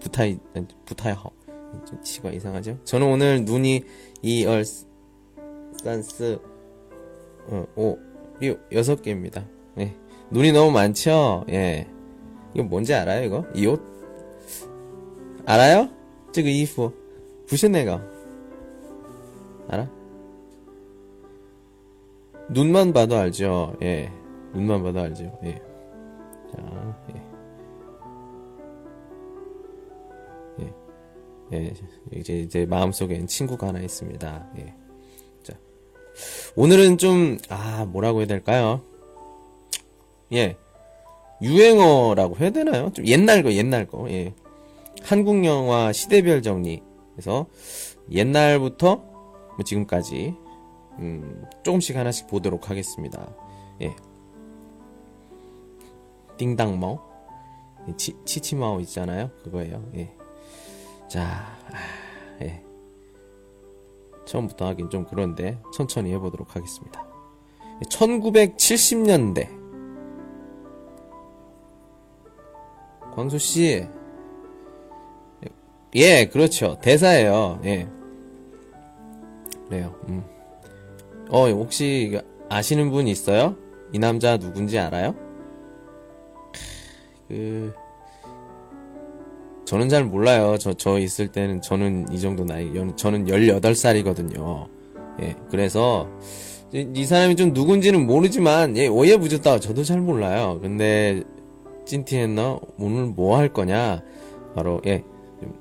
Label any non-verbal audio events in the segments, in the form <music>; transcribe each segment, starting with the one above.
不太,不太好. 좀 치가 이상하죠? 저는 오늘 눈이 2, 2, 3, 4, 어, 5, 6, 6개입니다. 예. 눈이 너무 많죠? 예. 이거 뭔지 알아요, 이거? 이 옷? 알아요? 这个衣服不是那个 알아? 눈만 봐도 알죠? 예. 눈만 봐도 알죠? 예. 자, 예. 예. 예. 이제, 제 마음속엔 친구가 하나 있습니다. 예. 자. 오늘은 좀, 아, 뭐라고 해야 될까요? 예. 유행어라고 해야 되나요? 좀 옛날 거, 옛날 거, 예. 한국 영화 시대별 정리. 그래서 옛날부터 뭐 지금까지, 음, 조금씩 하나씩 보도록 하겠습니다. 예. 띵당마오? 치, 치치마오 있잖아요? 그거예요. 예. 자, 아, 예. 처음부터 하긴 좀 그런데 천천히 해보도록 하겠습니다. 1970년대 광수 씨. 예, 그렇죠. 대사예요. 예. 그래요. 음. 어, 혹시 아시는 분 있어요? 이 남자 누군지 알아요? 그 저는 잘 몰라요. 저, 저 있을 때는 저는 이 정도 나이, 저는 18살이거든요. 예, 그래서, 이, 이 사람이 좀 누군지는 모르지만, 예, 오예부졌다. 저도 잘 몰라요. 근데, 찐티했너? 오늘 뭐 할 거냐? 바로, 예, 좀,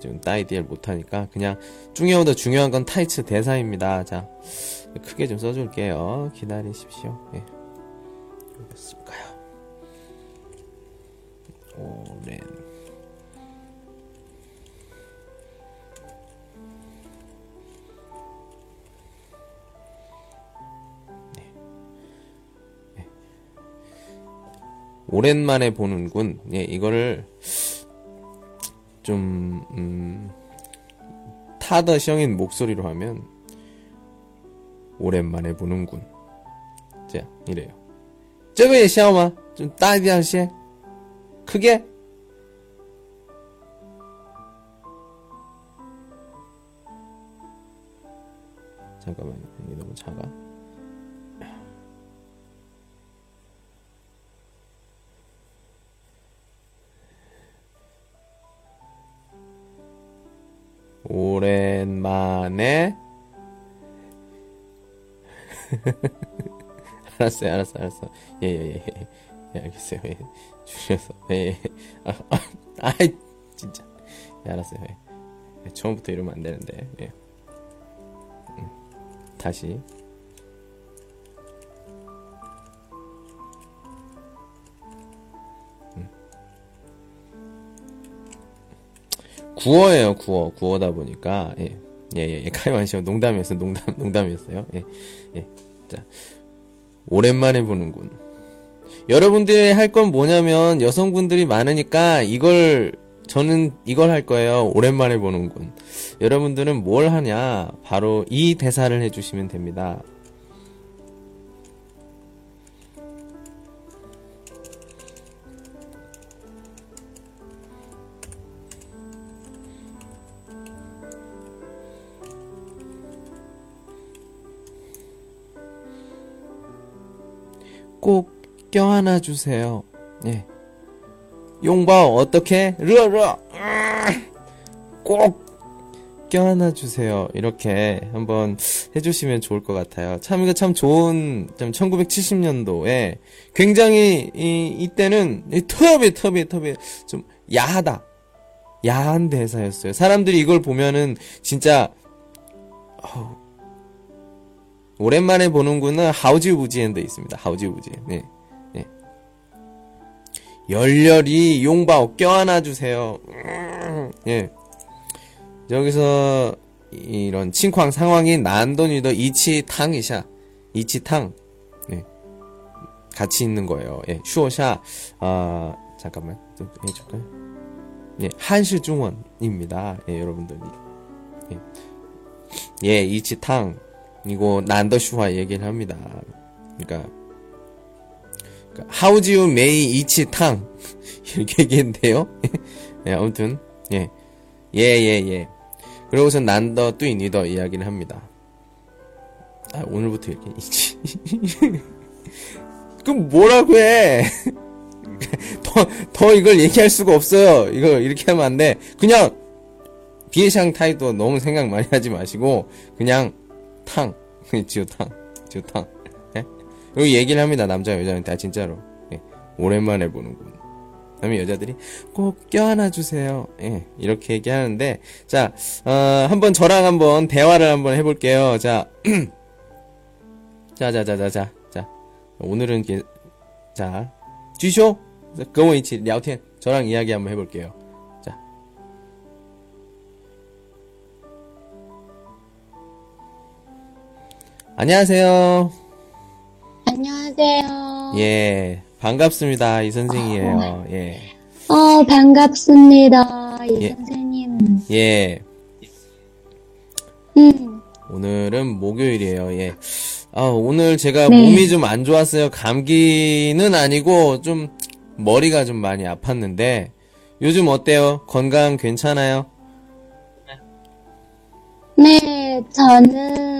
좀 따이디엘 못하니까, 그냥, 중요하다 중요한 건 타이츠 대사입니다. 자, 크게 좀 써줄게요. 기다리십시오. 예. 어딨을까요? 오랜. 오랜만에 보는군. 예, 이거를 좀 음, 타더형인 목소리로 하면 오랜만에 보는군. 자, 이래요. 저거에 샤오마 좀 따디한 시 크게 잠깐만, 이게 너무 작아. 오랜만에 <laughs> 알았어요, 알았어, 알았어. 예, 예, 예, 예, 예 알겠어요. 예, 줄여서, 예, 예. 아, 아, 아이, 진짜. 예, 알았어요. 예. 예, 처음부터 이러면 안 되는데. 예. 음, 다시. 구어예요, 구어. 구어다 보니까, 예. 예, 예, 예. 카이완시오. 농담이었어요. 농담, 농담이었어요. 예, 예. 자. 오랜만에 보는군. 여러분들이 할 건 뭐냐면, 여성분들이 많으니까, 이걸, 저는 이걸 할 거예요. 오랜만에 보는군. 여러분들은 뭘 하냐? 바로 이 대사를 해주시면 됩니다. 꼭 껴안아 주세요. 예. 용바오 어떻게? 르르 꼭 껴안아 주세요. 이렇게 한번 해주시면 좋을 것 같아요. 참 이거 참 좋은 참 1970년도에 굉장히 이 이때는 이 터비 터비 터비 좀 야하다. 야한 대사였어요. 사람들이 이걸 보면은 진짜 어우, 오랜만에 보는구나 하우지우부지엔도 있습니다. 하우지우부지엔. 네. 네. 열렬히 용바오 껴안아 주세요. 음, 예. 여기서 이런 칭쾅 상황이 난도니더 이치탕이샤 이치탕 예. 같이 있는 거예요. 예. 슈어샤 아 잠깐만 좀 해 줄까요? 예, 한시 중원입니다. 예, 여러분들이 예, 예 이치탕 이거 난더 슈화 얘기를 합니다. 그러니까, 하우지우 메이 이치탕 이렇게 얘기했는데요. <laughs> 예, 아무튼 예. 예, 예, 예. 그러고서 난더 뚜이 니더 이야기를 합니다. 아, 오늘부터 이렇게, 이치. <laughs> 그럼 뭐라고 해? <laughs> 더, 더 이걸 얘기할 수가 없어요. 이거 이렇게 하면 안 돼. 그냥, 비에샹 타이도 너무 생각 많이 하지 마시고, 그냥, 탕. <laughs> 지오탕. 지오탕. 예? 그리고 얘기를 합니다. 남자, 여자한테. 아, 진짜로. 예. 오랜만에 보는군. 그다음에 여자들이 꼭 껴안아 주세요. 예, 이렇게 얘기하는데 자, 어, 한번 저랑 한번 대화를 한번 해볼게요. 자, <clears throat> 자, 자, 자, 자, 자, 자, 오늘은 게, 자, 쥐쇼, 跟我一起聊天. 저랑 이야기 한번 해볼게요. 안녕하세요. 안녕하세요. 예, 반갑습니다. 이 선생이에요. 예. 어, 반갑습니다. 이 예. 선생님. 예, 음, 오늘은 목요일이에요. 예. 아, 오늘 제가 네. 몸이 좀 안 좋았어요. 감기는 아니고 좀 머리가 좀 많이 아팠는데 요즘 어때요? 건강 괜찮아요? 네, 저는,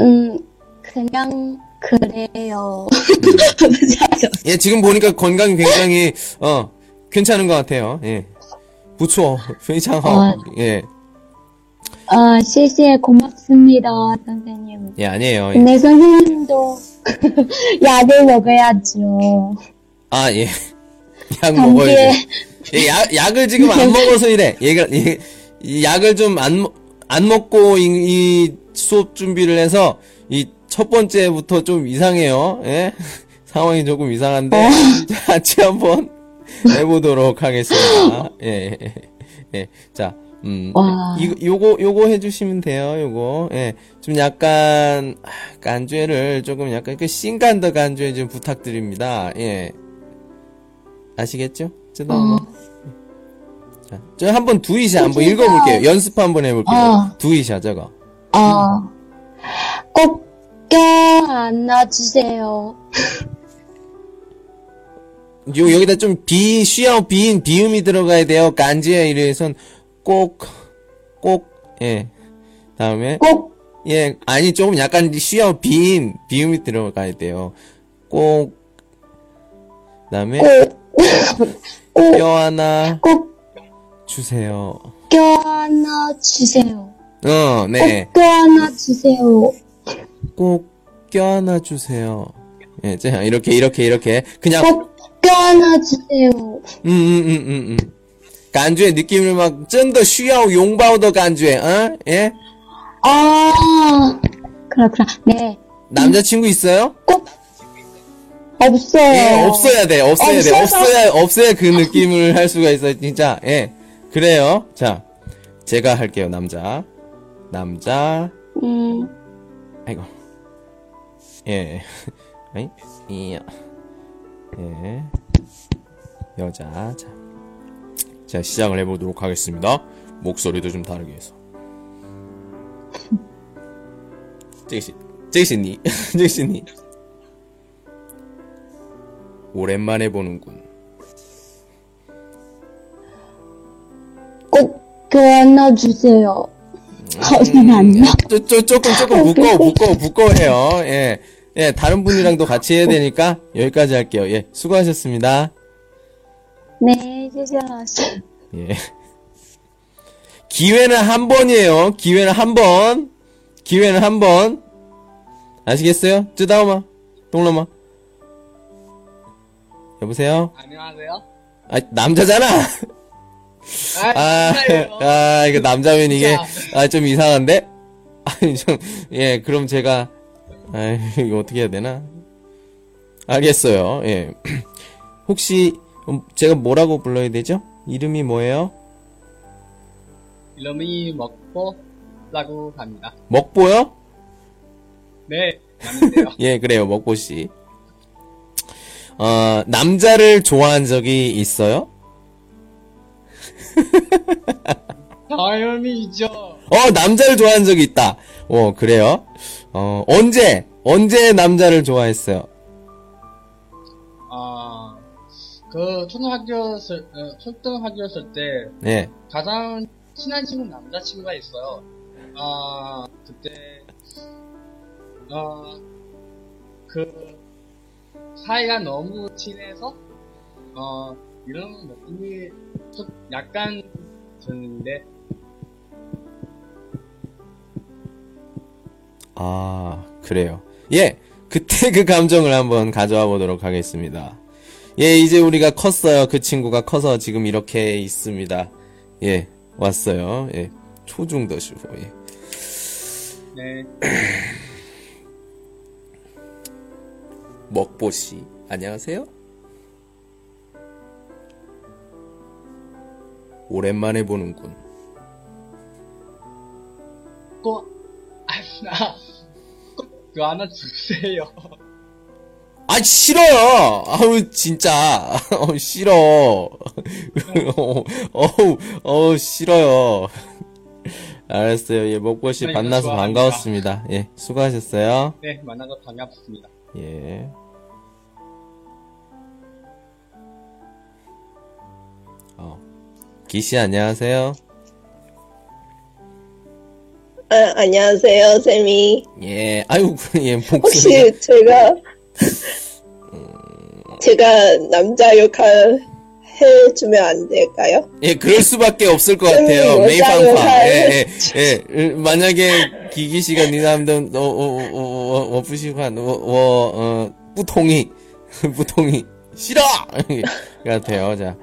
음, 그냥 그래요. <laughs> 예, 지금 보니까 건강이 굉장히 어 괜찮은 것 같아요. 예, 부추어, 회장하, 어. 예. 아, 실시에 고맙습니다, 선생님. 예, 아니에요. 예. 근데 선생님도 <laughs> 약을 먹어야죠. 아, 예. <laughs> 약 먹어야지. 예, 약, 약을 지금 안 먹어서 이래. 얘가, 얘, 약을 좀 안, 먹- 안 먹고 이, 이 수업 준비를 해서 이 첫 번째부터 좀 이상해요. 예? <laughs> 상황이 조금 이상한데. <laughs> 자, 같이 한번 해보도록 하겠습니다. <laughs> 예, 예, 예. 자, 음. 와. 이거, 요거, 요거 해주시면 돼요, 요거. 예. 좀 약간, 아, 간주회를 조금 약간 그 싱간더 간주회 좀 부탁드립니다. 예. 아시겠죠? 쯔다 어, 자, 저 한번 두이샤 한번 읽어볼게요. 연습 한번 해볼게요. 어. 두이샤 저거. 어, 꼭 껴안아주세요. <laughs> 요 여기다 좀 비, 쉬어 비인 비음이 들어가야 돼요. 간지에 이래선 꼭, 꼭, 예. 다음에 꼭, 예 아니 조금 약간 쉬어 비인 비음이 들어가야 돼요. 꼭. 다음에 꼭, <laughs> 뼈 하나 꼭 주세요. 껴안아 주세요. 어, 네. 꼭 껴안아 주세요. 꼭 껴안아 주세요. 예, 자, 이렇게, 이렇게, 이렇게. 그냥. 꼭 껴안아 주세요. 음, 음, 음, 음, 음. 간주의 느낌을 막, 쩐더 쉬어 용바오더 간주의, 어? 예? 아, 그렇구나. 네. 남자친구 있어요? 꼭 없어요. 예, 없어야 돼, 없어야 돼. 없어서- 없어야, 없어야 그 느낌을 할 수가 있어요, 진짜. 예. 그래요. 자, 제가 할게요. 남자. 남자. 음. 아이고. 예. 아이. 예. 예. 여자. 자. 자, 시작을 해 보도록 하겠습니다. 목소리도 좀 다르게 해서. <laughs> 제이씨. 제이씨 니. <laughs> 제이씨 니. 오랜만에 보는군. 안아주세요. 거진 안 나. 쪼, 조금 조금 무거워 무거워 무거워해요. 예. 예, 다른 분이랑도 같이 해야 되니까 여기까지 할게요. 예, 수고하셨습니다. 네, 수고하셨어요. 예. 기회는 한 번이에요. 기회는 한 번. 기회는 한 번. 아시겠어요? 뜨다오마. 동로마. 여보세요? 안녕하세요? 아, 남자잖아! 아, 진짜요? 아, 이거 남자면 이게. 아, 좀 이상한데? <laughs> 아니, 좀, 예, 그럼 제가, 아, 이거 어떻게 해야 되나? 알겠어요, 예. <clears throat> 혹시, 음, 제가 뭐라고 불러야 되죠? 이름이 뭐예요? 이름이 먹보라고 합니다. 먹보요? 네, 맞는데요. <laughs> 예, 그래요, 먹보씨. 어, 남자를 좋아한 적이 있어요? 당연히죠. 어, 남자를 좋아한 적이 있다. 어, 그래요? 어, 언제? 언제 남자를 좋아했어요? 아, 그 초등학교였을, 어, 초등학교였을 때 네. 가장 친한 친구 남자친구가 있어요. 아, 그때, 어, 그, 사이가 너무 친해서, 어, 이런 느낌이 좀 약간 드는데, 아, 그래요. 예, 그때 그 감정을 한번 가져와 보도록 하겠습니다. 예, 이제 우리가 컸어요. 그 친구가 커서 지금 이렇게 있습니다. 예, 왔어요. 예, 초중더시고, 예. 네, <clears throat> 먹보씨, 안녕하세요. 오랜만에 보는군. 꼭, 아, 꼭그 하나 주세요. 아, 싫어요! 아우, 진짜. 어, 싫어. 어, <laughs> 어우, 어우, 싫어요. 알았어요. 예, 먹보씨 네, 만나서 좋아합니다. 반가웠습니다. 예, 수고하셨어요. 네, 만나서 반갑습니다. 예. 기씨, 안녕하세요. 아, 안녕하세요, 쌤이. 예, 아유, <laughs> 예, 목소리. 혹시 제가, 제가 남자 역할 해주면 안 될까요? 예, 그럴 수밖에 없을 것 음, 같아요. 메이팡파. 예, 예, 예. 음, 만약에 기기 씨가 니 남던 어, 어, 어, 어, 어, 어, 부시관, 어, 어, 어, 뿌통이, <laughs> 뿌통이 싫어 <laughs> 같아요. 자,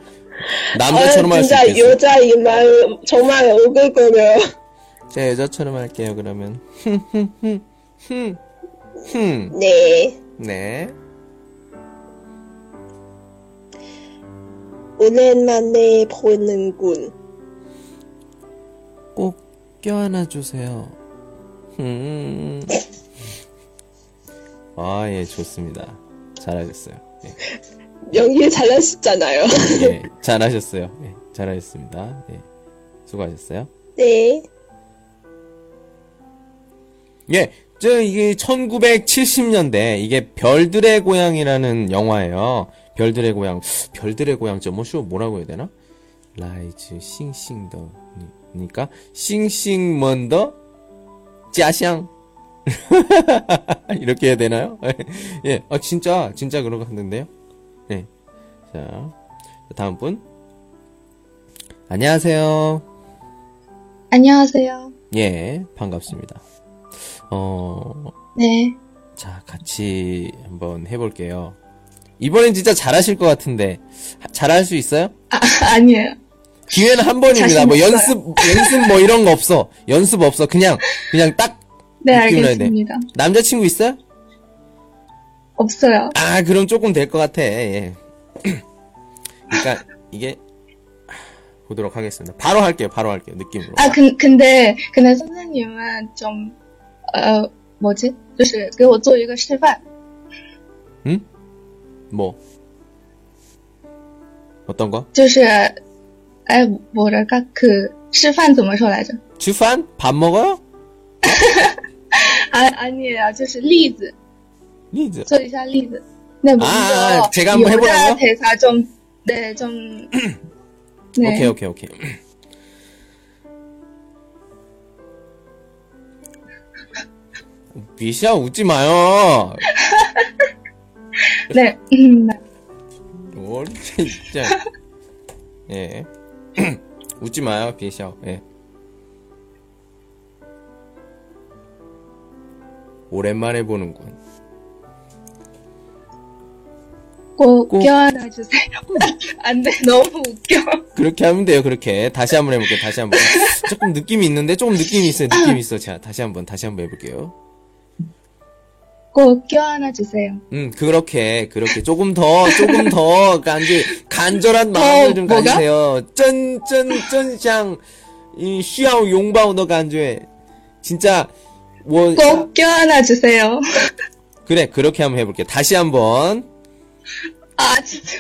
남자처럼 아, 할수 진짜 있겠어요. 여자이만 정말 오글거려요. 자, 여자처럼 할게요. 그러면 흠, 네. 네, 오랜만에 보는군. 꼭 껴안아 주세요. 음. 아, 예, 좋습니다. 잘하셨어요. 예. 연기 잘하시잖아요. 예, <laughs> 잘하셨어요. 예, 잘하셨습니다. 예, 수고하셨어요. 네. 예, 저 이게 1970년대 이게 별들의 고향이라는 영화예요. 별들의 고향, 별들의 고향 怎么说 뭐라고 해야 되나? 라이즈 싱싱더 니까 싱싱먼더 짜샹 <laughs> 이렇게 해야 되나요? <laughs> 예, 아 진짜 진짜 그런 거 같는데요. 네, 자 다음 분 안녕하세요. 안녕하세요. 예, 반갑습니다. 어, 네. 자, 같이 한번 해볼게요. 이번엔 진짜 잘하실 것 같은데, 하- 잘할 수 있어요? 아, <laughs> 아니에요. 기회는 한 번입니다. 뭐 없어요. 연습, 연습 뭐 이런 거 없어. 연습 없어. 그냥, 그냥 딱, 네, 느낌을 해야 돼. 알겠습니다. 남자친구 있어요? 없어요. 아, 그럼 조금 될 것 같아. 예. 그러니까, <clears throat> 이게, 하, 보도록 하겠습니다. 바로 할게요. 바로 할게요. 느낌으로. 아, 근, 근데, 근데 선생님은 좀, 어, 뭐지? 就是给我做一个示范。 뭐? 어떤 거? 就是，哎，뭐랄까 그, 示范怎么说来着？ 주판? 밥 먹어요? <laughs> 啊，아니에요，就是例子， 리즈. 做一下例子。네 먼저 아, 제가 한번 해보라고요? 여자 대사 좀, 네, 좀, 네. 오케이, 오케이, 오케이. 미시야 웃지 마요. 네, 음, 네. 뭘 진짜. 예. 웃지 마요, 비샤오. 예. 오랜만에 보는군. 꼭, 꼭. 껴안아주세요. <laughs> 안 돼, 너무 웃겨. 그렇게 하면 돼요, 그렇게. 다시 한번 해볼게요, 다시 한 번. <laughs> 조금 느낌이 있는데, 조금 느낌이 있어요, 느낌이 있어. 자, 다시 한 번, 다시 한 번 해볼게요. 꼭 껴안아주세요. 음, 그렇게, 그렇게. 조금 더, 조금 더, 간지, 간절한 마음을 좀 뭐가? 가지세요. 쩐, 쩐, 쩐 샹, 이, 쉬야오 용바오 너 간주에. 진짜, 뭐, 꼭 껴안아 주세요. 그래, 그렇게 한번 해볼게요. 다시 한 번. 아, 진짜.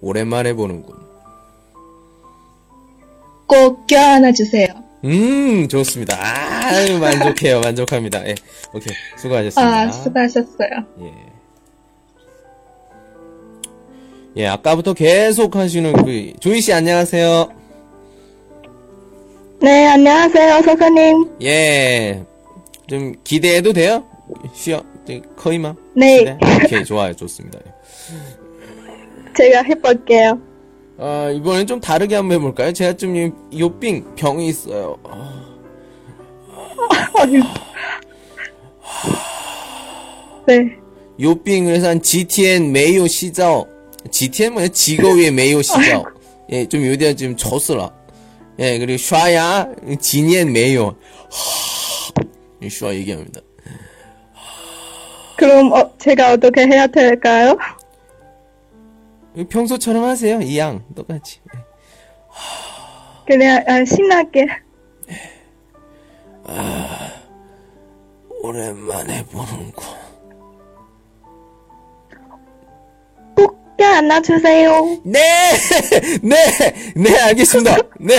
오랜만에 보는군. 꼭 껴안아 주세요. 음, 좋습니다. 아유, 만족해요, <laughs> 만족합니다. 예, 오케이. 수고하셨습니다. 아, 수고하셨어요. 예. 예, 아까부터 계속 하시는 그, 조이씨 안녕하세요. 네, 안녕하세요, 선생님. 예. 좀 기대해도 돼요? 쉬어. 커이마. 네, 오케이, 좋아요. 좋습니다. 예. 제가 해볼게요. 아, 이번엔 좀 다르게 한번 해볼까요? 제가 좀, 이- 요빙 병이 있어요. 네. 요빙을 해서 한 GTN 메이오 시자오. GTN 뭐야? 지거위의 메이오 시자오. <laughs> 예, 좀 요디야 좀 졌으라. 예, 그리고 지니엔 메이오. 하, 슈아 얘기합니다. 그럼 어, 제가 어떻게 해야 될까요? 평소처럼 하세요. 이 양 똑같이. 그냥 아, 신나게. 오랜만에 보는군. 꼭 껴안아주세요. 네! <laughs> 네! 네, 알겠습니다. 네!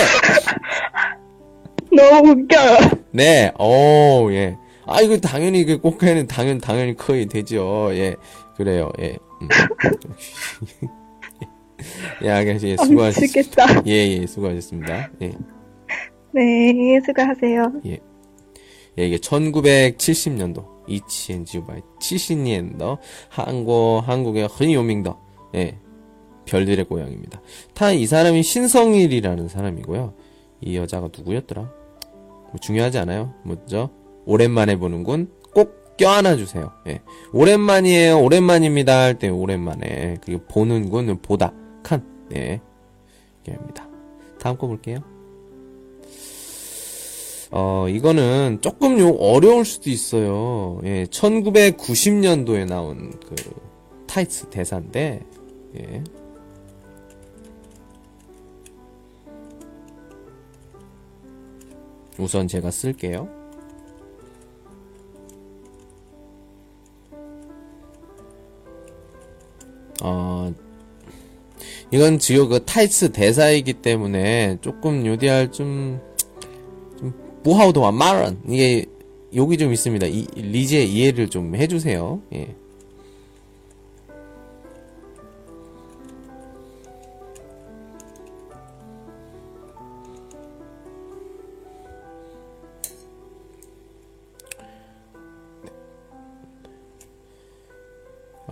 너무 웃겨요. 네, 오, 예. 아, 이거 당연히, 그, 꽃게는 당연, 당연히 커야 되죠. 예. 그래요, 예. 음. <laughs> 예, 알겠습니다. 예, 수고하셨습니다. 미치겠다. 예, 예, 수고하셨습니다. 예. 네, 수고하세요. 예, 이게 1970년도, 이치엔지우바이 70년도, 한국, 한국의 흔요밍더, 예, 별들의 고향입니다. 타, 이 사람이 신성일이라는 사람이고요. 이 여자가 누구였더라? 뭐 중요하지 않아요. 뭐죠? 오랜만에 보는군. 꼭 껴안아 주세요. 예. 오랜만이에요. 오랜만입니다. 할 때 오랜만에. 그리고 보는군, 보다. 칸. 예. 이게입니다. 다음 거 볼게요. 어, 이거는 조금 요 어려울 수도 있어요. 예, 1990년도에 나온 그 타이츠 대사인데, 예. 우선 제가 쓸게요. 어, 이건 지금 그 타이츠 대사이기 때문에 조금 요디할 좀, 무하우도와 말은 이게 욕이 좀 있습니다. 이 리제 이해를 좀 해주세요. 예.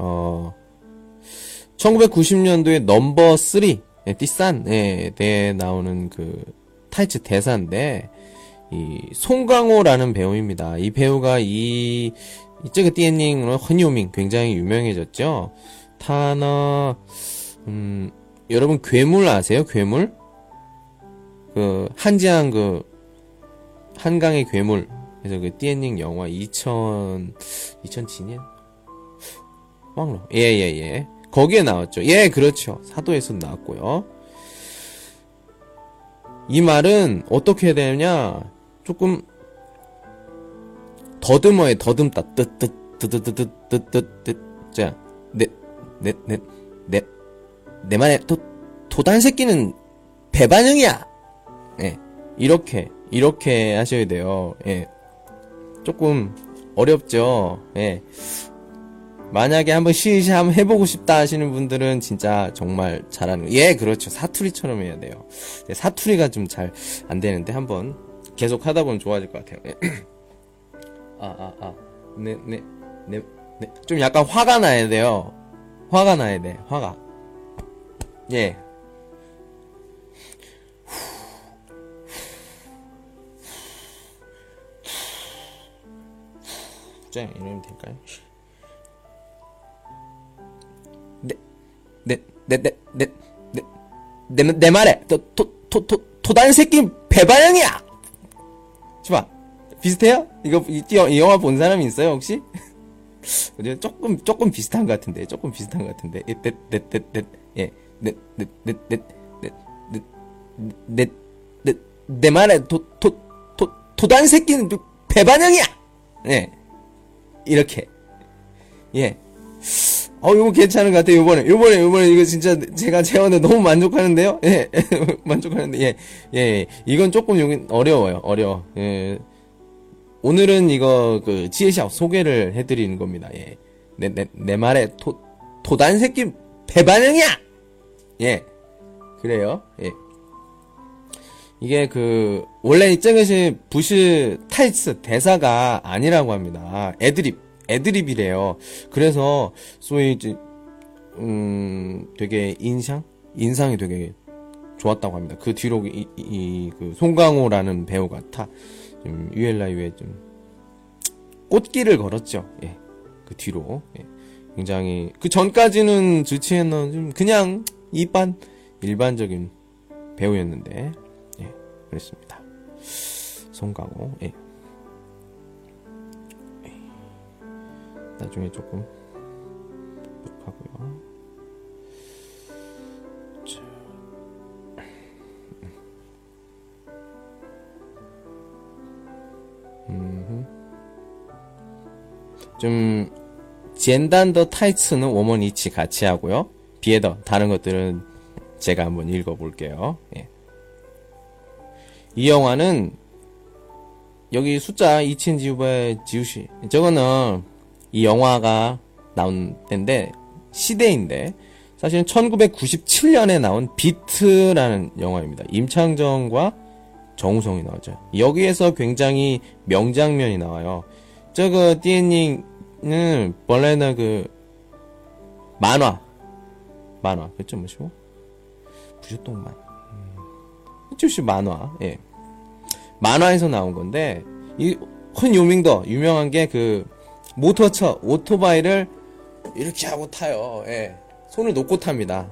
어, 1990년도에 넘버 3, 예, 띠싼에 에 나오는 그 타이츠 대사인데, 이 송강호라는 배우입니다. 이 배우가 이 이쪽에 띠엔닝으로 헌요밍 굉장히 유명해졌죠. 타나 음 여러분 괴물 아세요? 괴물? 그 한지한 그 한강의 괴물 그래서 그 띠엔닝 영화 2000 2000지년 왕로 예예예 예, 거기에 나왔죠. 예 그렇죠. 사도에서 나왔고요. 이 말은 어떻게 해야 되냐? 조금 더듬어야 더듬다 뜨뜨뜨뜨뜨뜨뜨뜨 자 내 내 내 내 내만의 도 도단 새끼는 배반응이야. 예 이렇게 이렇게 하셔야 돼요. 예 조금 어렵죠. 예 만약에 한번 시시 한번 해보고 싶다 하시는 분들은 진짜 정말 잘하는 거. 예 그렇죠 사투리처럼 해야 돼요. 예, 사투리가 좀 잘 안 되는데 한번 계속 하다 보면 좋아질 것 같아요. <clears throat> 아, 아, 아. 네, 네, 네, 네. 좀 약간 화가 나야 돼요. 화가 나야 돼. 화가. 예. 자, 이러면 될까요? 내, 내, 말에, 또, 토, 토, 토, 토단 새끼 배반형이야! 좋아. 비슷해요? 이거, 이, 이 영화 본 사람이 있어요, 혹시? <laughs> 조금, 조금 비슷한 것 같은데, 조금 비슷한 것 같은데. 예, 넷, 넷, 넷, 넷, 예, 넷, 넷, 넷, 넷, 넷, 넷, 넷, 넷, 내 말에, 도, 도, 도, 도단 새끼는 배반형이야! 예. 이렇게. 예. 어, 이거 괜찮은 것 같아요, 요번에. 요번에, 요번에, 이거 진짜 제가 재원에 너무 만족하는데요? 예. <laughs> 만족하는데, 예. 예. 이건 조금 여기 어려워요, 어려워. 예. 오늘은 이거, 그, 지혜샵 소개를 해드리는 겁니다, 예. 내, 내, 내 말에 토, 토단 새끼 배반형이야! 예. 그래요, 예. 이게 그 원래 이쪽에서 부시 타이츠 대사가 아니라고 합니다. 애드립, 애드립이래요. 그래서 소위 이제 음 되게 인상, 인상이 되게 좋았다고 합니다. 그 뒤로 이그 송강호라는 배우가 타 좀 유엘라이에 좀 꽃길을 걸었죠. 예, 그 뒤로 예. 굉장히 그 전까지는 주치에는 좀 그냥 일반 일반적인 배우였는데. 그랬습니다. 송강호, 예. 예. 나중에 조금 하고요. 좀 젠단더 타이츠는 워먼 이치 같이 하고요. 别的 다른 것들은 제가 한번 읽어볼게요. 예. 이 영화는 여기 숫자 一千九百九十 저거는 이 영화가 나온 때인데 시대인데 사실은 1997년에 나온 비트라는 영화입니다. 임창정과 정우성이 나오죠. 여기에서 굉장히 명장면이 나와요. 저거 띠엔닝은 원래는 그 만화 만화 그죠 뭐시고 부셨동만 쭈시 만화, 예. 만화에서 나온 건데, 이, 헌 요밍더, 유명한 게 그, 모터처, 오토바이를 이렇게 하고 타요, 예. 손을 놓고 탑니다.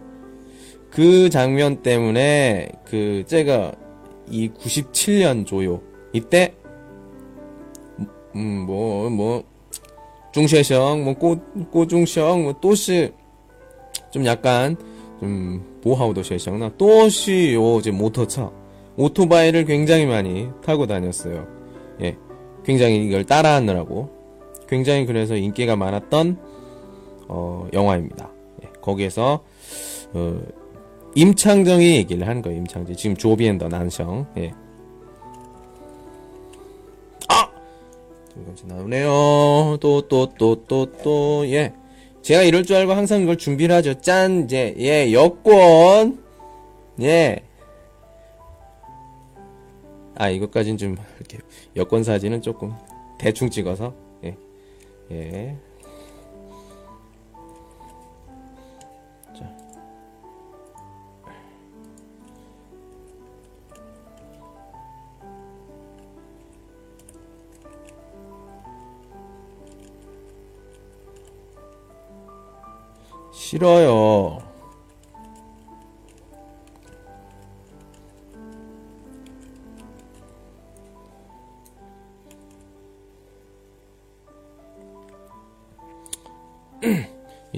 그 장면 때문에, 그, 제가, 이 97년 조요, 이때, 음, 뭐, 뭐, 중셰성, 뭐, 꼬, 꼬중성, 뭐, 또시, 좀 약간, 좀, 보하우더 셰성나, 또시, 요, 이제 모터차, 오토바이를 굉장히 많이 타고 다녔어요. 예. 굉장히 이걸 따라하느라고. 굉장히 그래서 인기가 많았던, 어, 영화입니다. 예. 거기에서, 어, 임창정이 얘기를 한 거예요, 임창정. 지금 조비엔더 난성, 예. 아! 지금까지 나오네요. 또, 또, 또, 또, 또, 예. 제가 이럴 줄 알고 항상 이걸 준비를 하죠. 짠, 이제, 예, 여권. 예. 아, 이것까진 좀 할게요. 여권 사진은 조금 대충 찍어서, 예. 예. 자. 싫어요.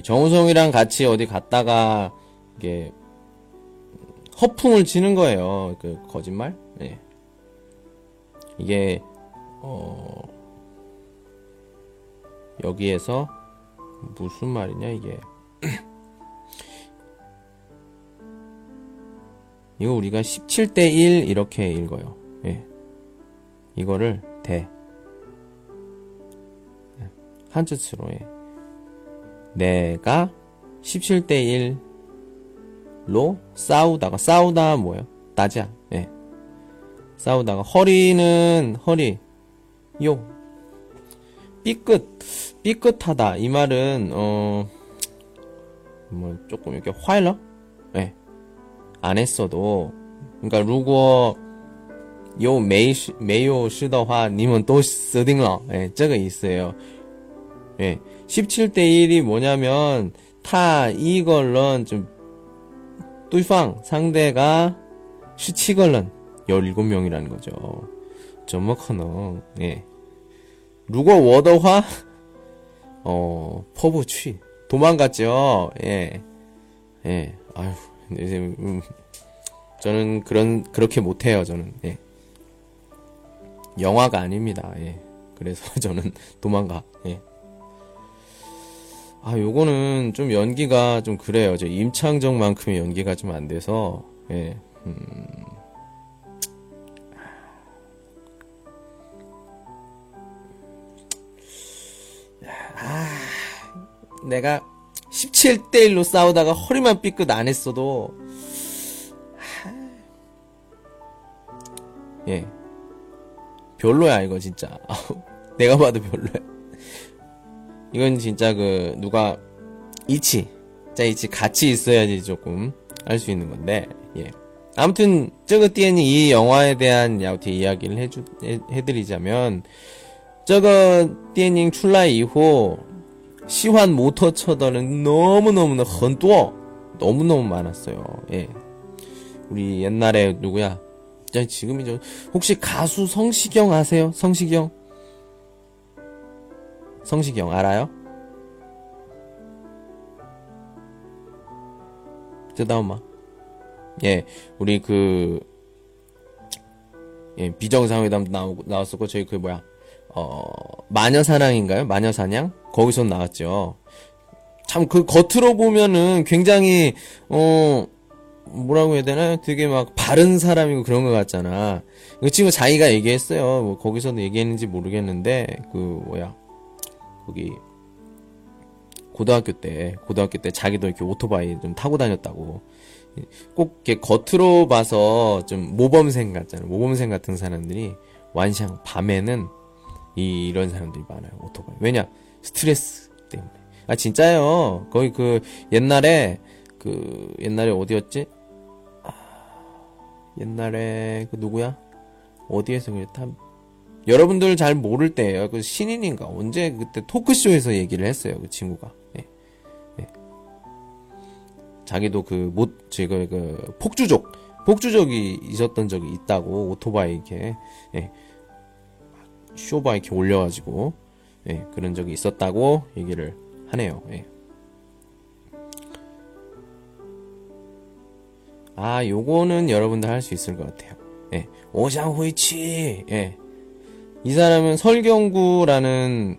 정우성이랑 같이 어디 갔다가 이게 허풍을 치는 거예요. 그 거짓말? 예. 이게 어 여기에서 무슨 말이냐 이게 <clears throat> 이거 우리가 17대 1 이렇게 읽어요. 예. 이거를 대 예. 내가 17대 1로 싸우다가 싸우다 뭐예요? 따자. 예. 싸우다가 허리는 허리 요 삐끗 삐끗하다 이 말은 어 뭐 조금 이렇게 화일러? 예. 안 했어도 그러니까 如果有没没有事的话你们都死定了 예, 这个意思예요 예. 17대 1이 뭐냐면 타 이걸런 좀 뚜이팡 상대가 슈치걸런 17명이라는 거죠. 점먹커너 예. 루거 워더화 어 퍼부취 도망갔죠. 예. 예. 아유. 이제 음, 저는 그런 그렇게 못 해요, 저는. 예. 영화가 아닙니다. 예. 그래서 <laughs> 저는 도망가. 예. 아, 요거는 좀 연기가 좀 그래요. 저 임창정만큼의 연기가 좀 안 돼서, 예, 음. 아, 내가 17대1로 싸우다가 허리만 삐끗 안 했어도, 아, 예. 별로야, 이거 진짜. <laughs> 내가 봐도 별로야. 이건 진짜 그 누가 이치 자一起 같이 있어야지 조금 알 수 있는 건데 예. 아무튼 저거 띠엔이 이 영화에 대한 야우티 이야기를 해주 해, 해드리자면 저거 띠엔닝 출라 이후 시환 모터 처더는 너무너무 헌또 너무너무 많았어요. 예. 우리 옛날에 누구야? 자 지금이죠. 혹시 가수 성시경 아세요? 성시경 성시경 알아요? 뜨다오마. 예, 우리 그, 예, 비정상회담 나오고, 나왔었고, 저희 그 뭐야, 어, 마녀사냥인가요? 마녀사냥? 거기서 나왔죠. 참, 그 겉으로 보면은 굉장히, 어, 뭐라고 해야 되나? 되게 막 바른 사람이고 그런 것 같잖아. 그 친구 자기가 얘기했어요. 뭐 거기서도 얘기했는지 모르겠는데, 그, 뭐야. 거기 고등학교 때 고등학교 때 자기도 이렇게 오토바이 좀 타고 다녔다고. 꼭 이렇게 겉으로 봐서 좀 모범생 같잖아요. 모범생 같은 사람들이 완샹 밤에는 이, 이런 사람들이 많아요 오토바이. 왜냐? 스트레스 때문에. 아 진짜요? 거의 그 옛날에 그 옛날에 어디였지? 아, 옛날에 그 누구야? 어디에서 그랬다 여러분들 잘 모를 때예요. 그 신인인가 언제 그때 토크쇼에서 얘기를 했어요. 그 친구가. 예. 예. 자기도 그못 제가 그 폭주족 폭주족이 있었던 적이 있다고 오토바이 이렇게 예. 쇼바 이렇게 올려가지고 예. 그런 적이 있었다고 얘기를 하네요. 예. 아, 요거는 여러분들 할 수 있을 것 같아요. 예. 오장호이치. 예. 이 사람은 설경구라는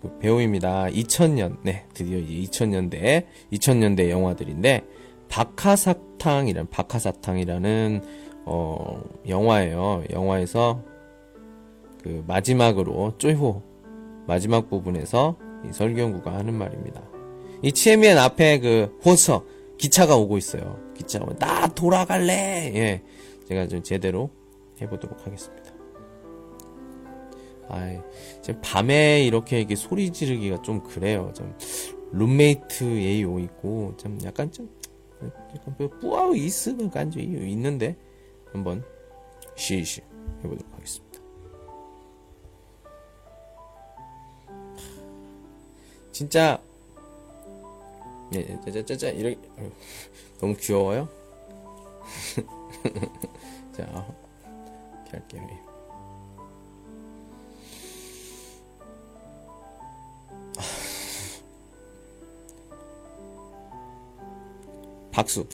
그 배우입니다. 2000년, 네, 드디어 2000년대, 2000년대 영화들인데, 박하사탕이라는, 박하사탕이라는, 어, 영화예요. 영화에서, 그, 마지막으로, 쪼이호, 마지막 부분에서, 이 설경구가 하는 말입니다. 이 치에미엔 앞에 그, 호서, 기차가 오고 있어요. 기차가, 오면, 나 돌아갈래! 예. 제가 좀 제대로 해보도록 하겠습니다. 아이, 밤에 이렇게 이게 소리 지르기가 좀 그래요. 좀 룸메이트 예요 있고 좀 약간 좀 약간 뭐 뿌아우 있으면 간지 있는데 한번 시시 해보도록 하겠습니다. 진짜 예, 짜자짜자 이렇게 어휴, 너무 귀여워요. <laughs> 자, 이렇게 할게요. 박수.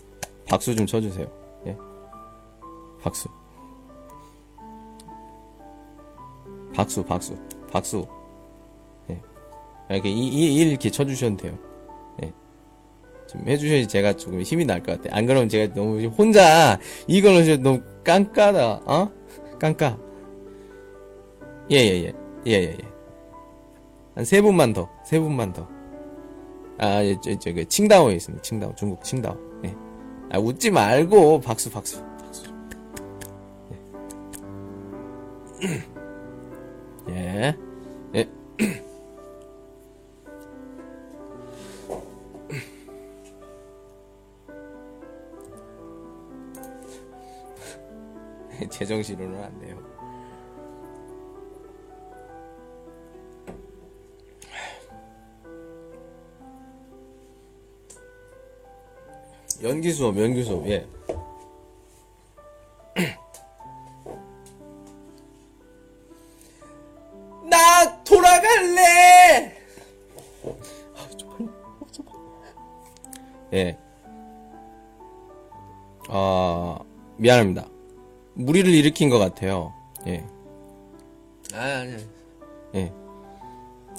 박수 좀 쳐주세요. 예. 박수. 박수, 박수, 박수. 예. 이렇게 이, 이, 이렇게 쳐주셔도 돼요. 예. 좀 해주셔야지 제가 조금 힘이 날 것 같아. 안 그러면 제가 너무 혼자 이걸로 너무 깐까다, 어? 깐까. 예, 예, 예. 예, 예, 예. 한 세 분만 더, 세 분만 더. 아, 예, 저, 저, 그, 칭다오에 있습니다. 칭다오. 중국 칭다오. 예. 아, 웃지 말고, 박수, 박수, 박수. 예. 예. 예. <clears throat> 예. <laughs> 제정신으로는 안 돼요. 연기 수업, 연기 수업, 예. <clears throat> 나 돌아갈래! 예. 아, 미안합니다. 무리를 일으킨 것 같아요. 예. 아, 아니, 예.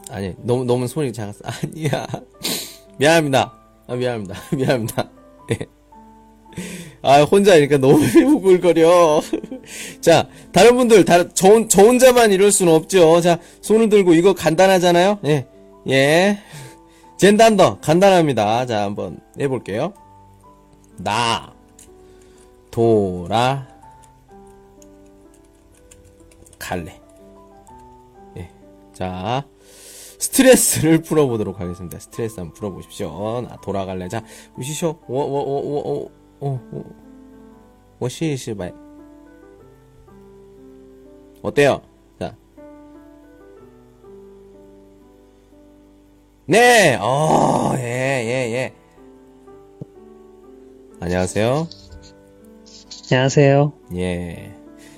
아니, 너무, 너무 소리 작았어. 아니야. <laughs> 미안합니다. 아, 미안합니다. <laughs> 미안합니다. 예. 아, 혼자니까 너무 <laughs> 부글거려. 자, 다른 분들, 다, 저, 저 혼자만 이럴 수는 없죠. 자, 손을 들고 이거 간단하잖아요? 예. 예. 젠단더, 간단합니다. 자, 한번 해볼게요. 나, 돌아, 갈래. 예. 자, 스트레스를 풀어보도록 하겠습니다. 스트레스 한번 풀어보십시오. 나 돌아갈래. 자, 무시쇼. 워, 워, 워, 워, 워, 워, 워, 워, 시, 시, 바이. 어때요? 자. 네, 어, 예, 예, 예. 안녕하세요. 안녕하세요. 예.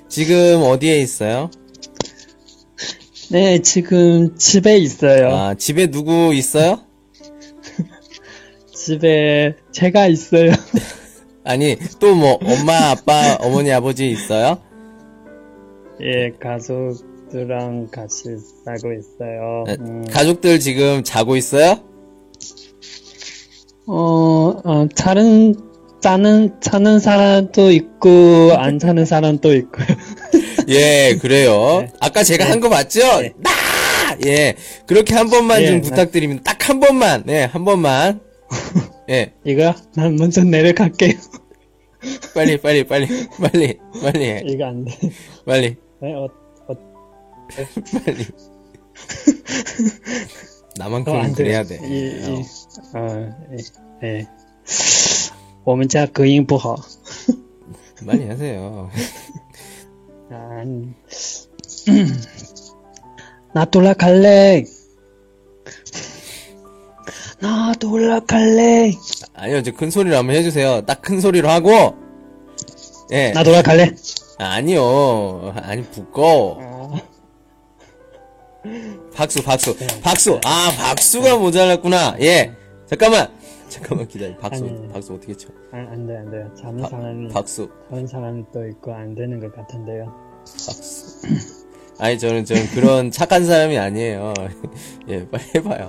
지금 어디에 있어요? 네, 지금 집에 있어요. 아, 집에 누구 있어요? <laughs> 집에 제가 있어요. <laughs> 아니, 또 뭐, 엄마, 아빠, 어머니, 아버지 있어요? 예, 가족들랑 같이 살고 있어요. 네, 음, 가족들 지금 자고 있어요? 어, 어, 자는, 자는, 자는 사람도 있고, 안 자는 사람도 있고요. 예, <laughs> 그래요. 네. 아까 제가 네. 한 거 맞죠? 네. 나! 예. 그렇게 한 번만 예, 좀 나- 부탁드립니다. 딱 한 번만. 네, 한 번만. 예. <laughs> 이거, 난 먼저 내려갈게요. <laughs> 빨리, 빨리, 빨리, 빨리, 빨리 해. 이거 안 돼. 빨리, 네, 어, 어, 빨리. 哦 나만큼은 안 돼. 그래야 돼. 이, 어. 이, 어, 예, 예. 我们家隔音不好。 많이 하세요. 안, <clears throat> 나 돌아갈래. 나 돌아갈래. 아니요, 저큰 소리로 한번 해주세요. 딱 큰 소리로 하고. 예. 나 돌아갈래. 아니요. 아니, 부꺼. 아, 박수, 박수, 네. 박수. 아, 박수가 모자랐구나. 예. 잠깐만. 잠깐만 기다려. 박수, 아니. 박수 어떻게 쳐? 안, 안 돼, 안 돼. 자는 바- 사람이, 박수, 자는 사람도 있고 안 되는 것 같은데요. 박수. 아니, 저는, 저는 그런 착한 사람이 아니에요. <laughs> 예, 빨리 해봐요.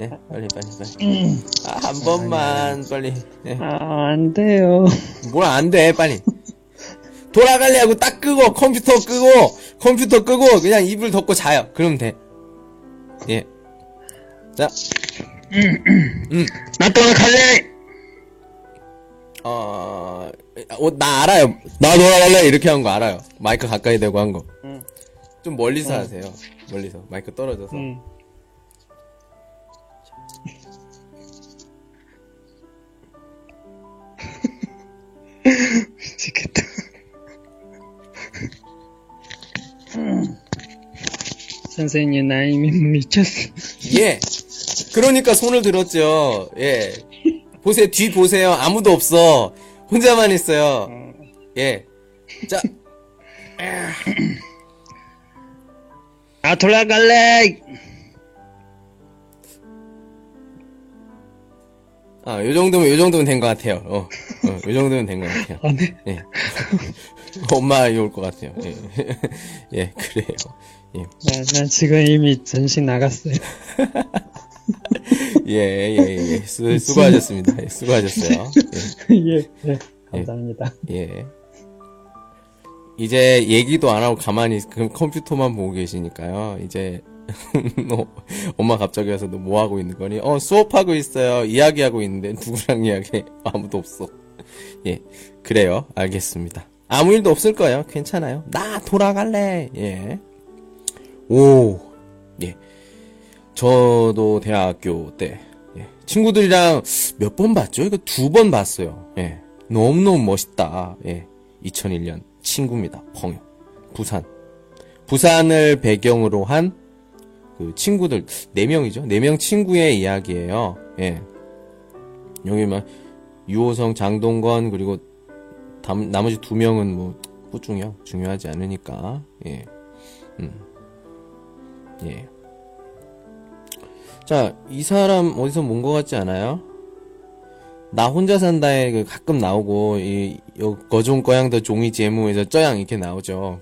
예, 빨리, 빨리, 빨리. 아, 한 번만, 빨리. 예. 아, 안 돼요. 뭘 안 돼, 빨리. 돌아갈래 하고 딱 끄고, 컴퓨터 끄고, 컴퓨터 끄고, 그냥 이불 덮고 자요. 그러면 돼. 예. 자, 나 돌아갈래. 어, 어, 나 알아요. 나 돌아갈래! 이렇게 한 거 알아요. 마이크 가까이 대고 한 거. 응. 좀 멀리서 하세요. 멀리서. 마이크 떨어져서. 응. 미치겠다. 선생님 나 이미 미쳤어. 예. 그러니까 손을 들었죠. 예. 보세요. 뒤 보세요. 아무도 없어. 혼자만 있어요. 예. 자, 나 돌아갈래. 아, 요 정도면, 요 정도면 된 것 같아요. 어, 어, 요 정도면 된 것 같아요. 안 돼. 예. <laughs> 엄마 이올 것 같아요. 예. <laughs> 예, 그래요. 예. 나, 나 지금 이미 전신 나갔어요. <laughs> 예, 예, 예. 수, 수고하셨습니다. 예, 수고하셨어요. 예, 예, 감사합니다. 예. 예. 이제 얘기도 안 하고 가만히 그 컴퓨터만 보고 계시니까요. 이제 너 <laughs> 엄마 갑자기 와서 너 뭐 하고 있는 거니? 어 수업하고 있어요. 이야기하고 있는데 누구랑 <laughs> 이야기? 아무도 없어. 예, 그래요. 알겠습니다. 아무 일도 없을 거예요. 괜찮아요. 나 돌아갈래. 예. 오, 예. 저도 대학교 때 예. 친구들이랑 몇 번 봤죠? 이거 두 번 봤어요. 예. 너무너무 멋있다. 예. 2001년 친구입니다. 펑 부산. 부산을 배경으로 한 그 친구들 네 명이죠. 네 명 친구의 이야기예요. 예. 여기 막 유호성, 장동건 그리고 담- 나머지 두 명은 뭐 후중요 중요하지 않으니까 예. 음. 예. 자, 이 사람 어디서 본 것 같지 않아요? 나 혼자 산다에 그 가끔 나오고 이 거종 거양더 종이 제무에서 쩌양 이렇게 나오죠.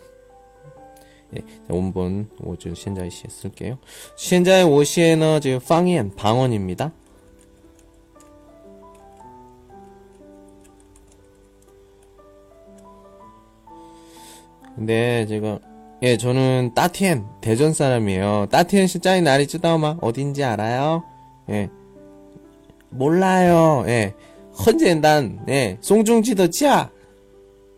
예, 원본 5주 현자의 시에 쓸게요. 현자의 오시에너, 지 팡이엔, 방언입니다. 근데 제가 예, 저는 따티엔 대전 사람이에요. 따티엔 실장이 날이 쯔다마 어딘지 알아요? 예. 몰라요. 예. 헌젠단 예. 송중지더 짜.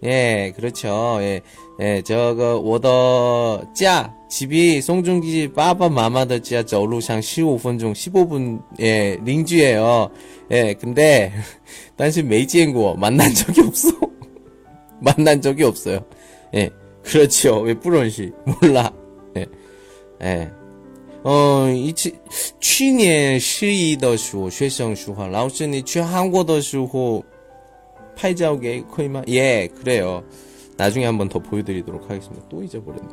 예, 그렇죠. 예. 예, 저거 워더 짜 집이 송중기 빠빠 마마더 짜 저루상 15분 중 15분 예, 링주예요. 예, 근데 <laughs> 단신 메이지엔고 만난 적이 없어. <laughs> 만난 적이 없어요. 예. 그렇죠. 왜 뿌런시 <laughs> 몰라. 예. 예. 어, 이치, 去年十一的时候，学生说话，老师你去韩国的时候拍照给可以吗? 예, 그래요. 나중에 한번 더 보여드리도록 하겠습니다. 또 잊어버렸네.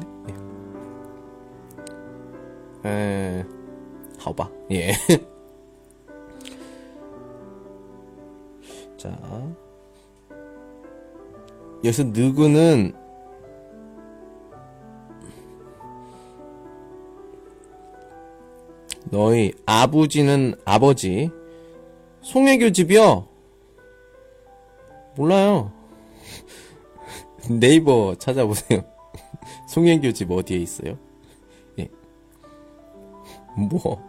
예. 에, 好吧. 예. <laughs> 자. 여기서 누구는 너희 아버지는 아버지 송혜교 집이요? 몰라요. <laughs> 네이버 찾아보세요. <laughs> 송혜교 집 어디에 있어요? 예. 뭐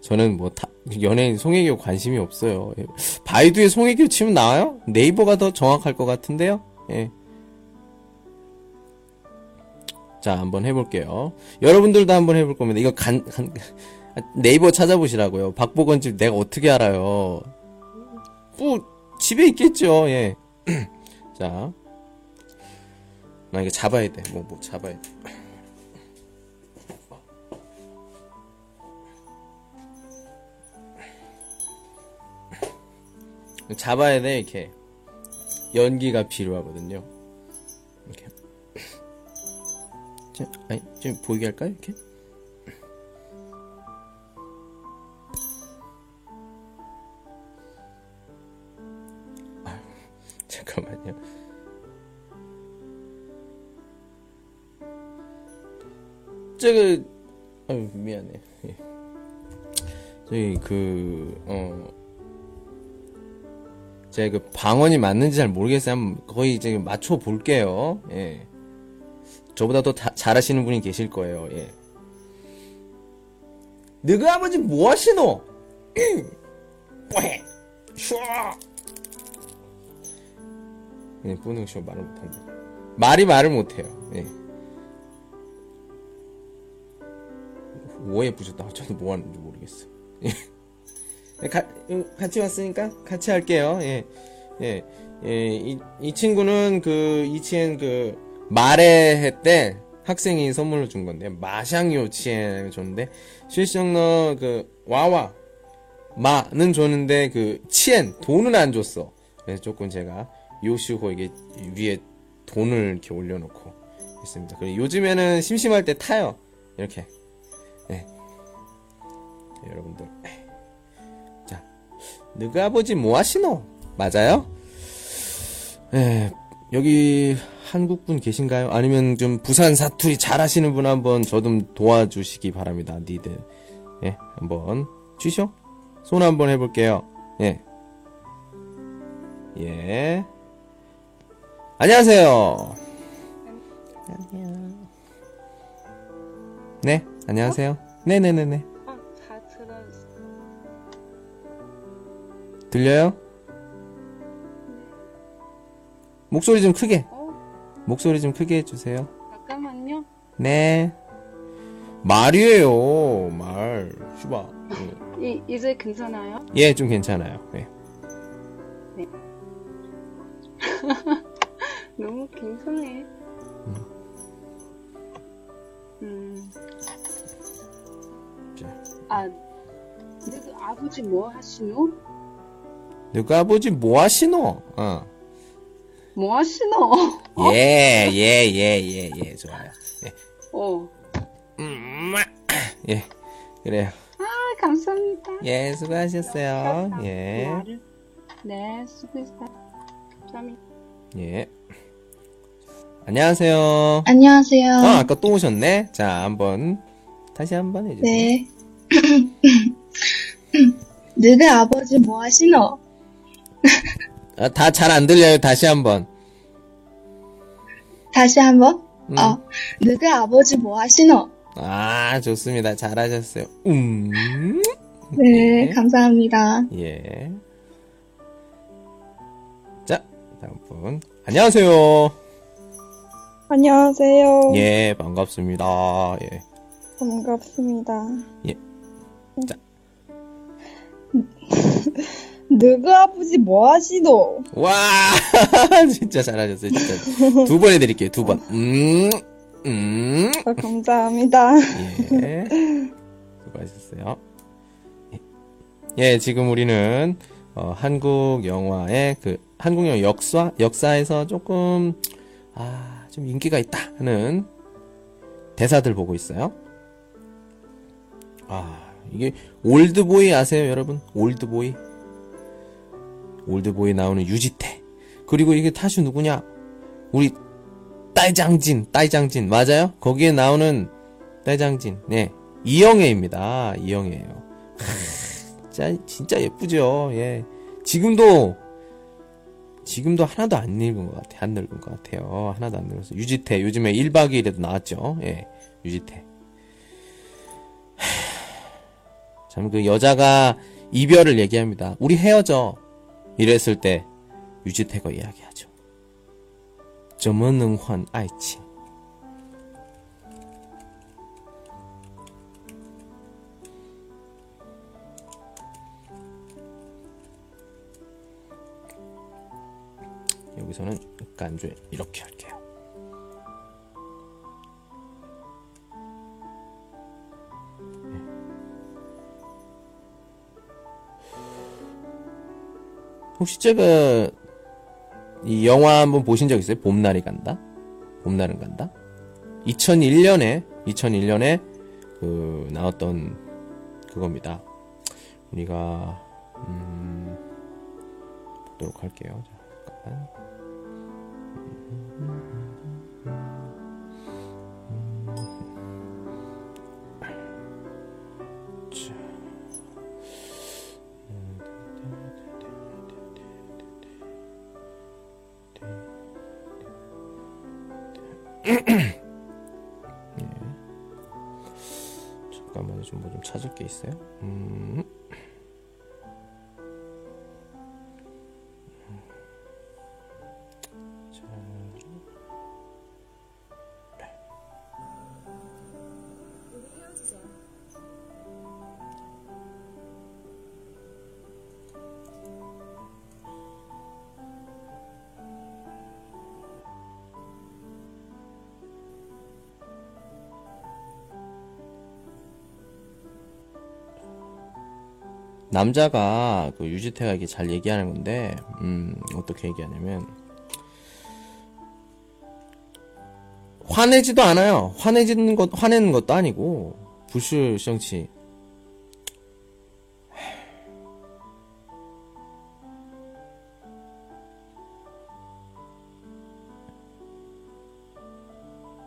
저는 뭐 다, 연예인 송혜교 관심이 없어요. 예. 바이두에 송혜교 치면 나와요? 네이버가 더 정확할 것 같은데요? 예. 자, 한번 해볼게요. 여러분들도 한번 해볼 겁니다. 이거 간, 간, 네이버 찾아보시라고요. 박보건 집 내가 어떻게 알아요? 뭐, 집에 있겠죠, 예. <clears throat> 자. 나 이거 잡아야 돼. 뭐, 뭐, 잡아야 돼. 잡아야 돼, 이렇게. 연기가 필요하거든요. 자, 아니, 좀 보이게 할까요? 이렇게? 아, <laughs> 잠깐만요. 저个, 아유, 미안해. 예. <laughs> 저기, 그, 어, 제가 그 방언이 맞는지 잘 모르겠어요. 한번 거의 이제 맞춰 볼게요. 예. 저보다 더 다- 잘하시는 분이 계실 거예요. 예. 너그 아버지 뭐 하시노? 뽀해! 쇼! 예, 뿌능 쇼 말을 못한다. 말이 말을 못해요. 예. 오해 부셨다. 저도 뭐 하는지 모르겠어. 예. 가, 음, 같이 왔으니까 같이 할게요. 예. 예. 예, 이, 이 친구는 그, 이치엔 그, 말의 해때 학생이 선물로 준 건데, 마샹 요 치엔 줬는데, 실성너 그, 와와, 마는 줬는데, 그, 치엔, 돈은 안 줬어. 그래서 조금 제가, 요시호 이게 위에 돈을 이렇게 올려놓고 있습니다. 그리고 요즘에는 심심할 때 타요. 이렇게. 네. 여러분들. 자, 너그 아버지 뭐 하시노? 맞아요? 예, 여기 한국 분 계신가요? 아니면 좀 부산 사투리 잘하시는 분 한번 저 좀 도와주시기 바랍니다. 니들. 예, 한번 주시오. 손 한번 해볼게요. 예. 예. 안녕하세요. 안녕. 네, 안녕하세요. 네네네네. 아, 잘 들었어. 들려요? 목소리 좀 크게. 어, 목소리 좀 크게 해주세요. 잠깐만요. 네. 말이에요, 말. 슈바. 이, 이제 괜찮아요? 예, 좀 괜찮아요. 예. <laughs> 너무 괜찮네. 음. 자. 아, 너 아버지 뭐 하시노? 누가 아버지 뭐 하시노? 어. 뭐 하시노? 예, 예, 예, 예, 예, 좋아요. 예. 어. 음, 예, 그래요. 아, 감사합니다. 예, 수고하셨어요. 예. 네, 수고했어요. 감사합니다. 예. 안녕하세요. 안녕하세요. 아, 아까 또 오셨네? 자, 한번, 다시 한번 해주세요. 네. 너희 아버지 뭐 하시노? 아, 다 잘 안 들려요. 다시 한번. 다시 한번. 음. 어, 너희 아버지 뭐 하시노? 아, 좋습니다. 잘하셨어요. 음. 네, 네. 감사합니다. 예. 자, 다음 분. 안녕하세요. 안녕하세요. 예, 반갑습니다. 예. 반갑습니다. 예. 자. <laughs> 너그 아버지 뭐 하시노? 와, <laughs> 진짜 잘하셨어요. 진짜. 두 번 해드릴게요. 두 번. 음, 음. 아, 감사합니다. 예. 수고하셨어요. 예. 예, 지금 우리는 어, 한국 영화의 그 한국 영화 역사 역사에서 조금 아, 좀 인기가 있다 하는 대사들 보고 있어요. 아, 이게 올드보이 아세요, 여러분? 올드보이. 올드보이 나오는 유지태. 그리고 이게 他是 누구냐? 우리 딸장진, 딸장진 맞아요? 거기에 나오는 딸장진, 네 이영애입니다. 이영애예요. 진짜 진짜 예쁘죠. 예, 지금도 지금도 하나도 안 늙은 것 같아. 안 늙은 것 같아요. 하나도 안 늙었어. 유지태 요즘에 1박 2일에도 나왔죠. 예, 유지태. 참 그 여자가 이별을 얘기합니다. 우리 헤어져. 이랬을 때 유지태가 이야기하죠. 怎么能换爱情? 여기서는 간주에 이렇게 할게요. 혹시 제가 이 영화 한번 보신 적 있어요? 봄날이 간다? 봄날은 간다? 2001년에 2001년에 그 나왔던 그겁니다. 우리가 음 보도록 할게요. 자, 잠깐만. 잠깐만요. 좀뭐 좀 찾을 게 있어요. 음. 남자가 그 유지태가 이게 잘 얘기하는 건데, 음, 어떻게 얘기하냐면, 화내지도 않아요. 화내지는 것, 화내는 것도 아니고, 부슈 성치.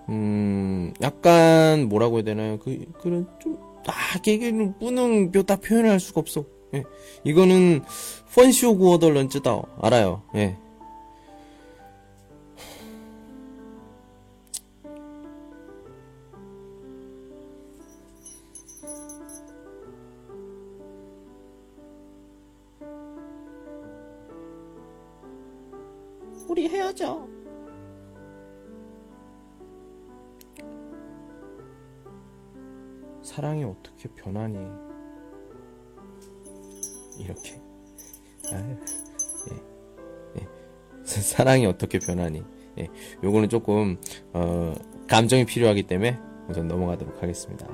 음, 약간, 뭐라고 해야 되나요? 그, 그런, 좀, 아, 이게 뿌능 뼈다 표현할 수가 없어. 예. 이거는, 펀쇼 구어덜런 쯔다. 알아요. 예. 사랑이 어떻게 변하니? 예, 요거는 조금 어, 감정이 필요하기 때문에 우선 넘어가도록 하겠습니다.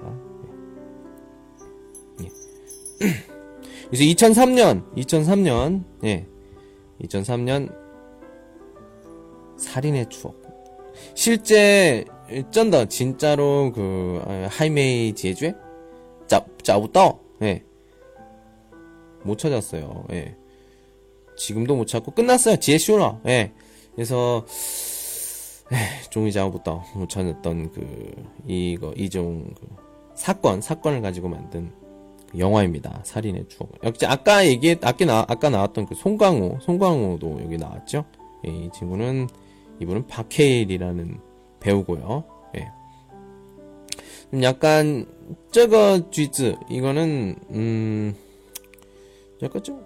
예. <clears throat> 예. 그래서 2003년, 2003년, 예, 2003년 살인의 추억. 실제 真的 진짜로 그 아, 하이메이 제주에 짜 짜부떠 예. 못 찾았어요. 예. 지금도 못 찾고 끝났어요. 지에슈라. 예. 그래서 에, 종이자부터 못 찾았던 그 이거 이종 그 사건 사건을 가지고 만든 그 영화입니다. 살인의 추억. 역시 아까 얘기 아까 나 아까 나왔던 그 송강호 송강호도 여기 나왔죠. 예, 이 친구는 이분은 박해일이라는 배우고요. 예. 좀 약간 저거 쥐즈 이거는 음 약간 좀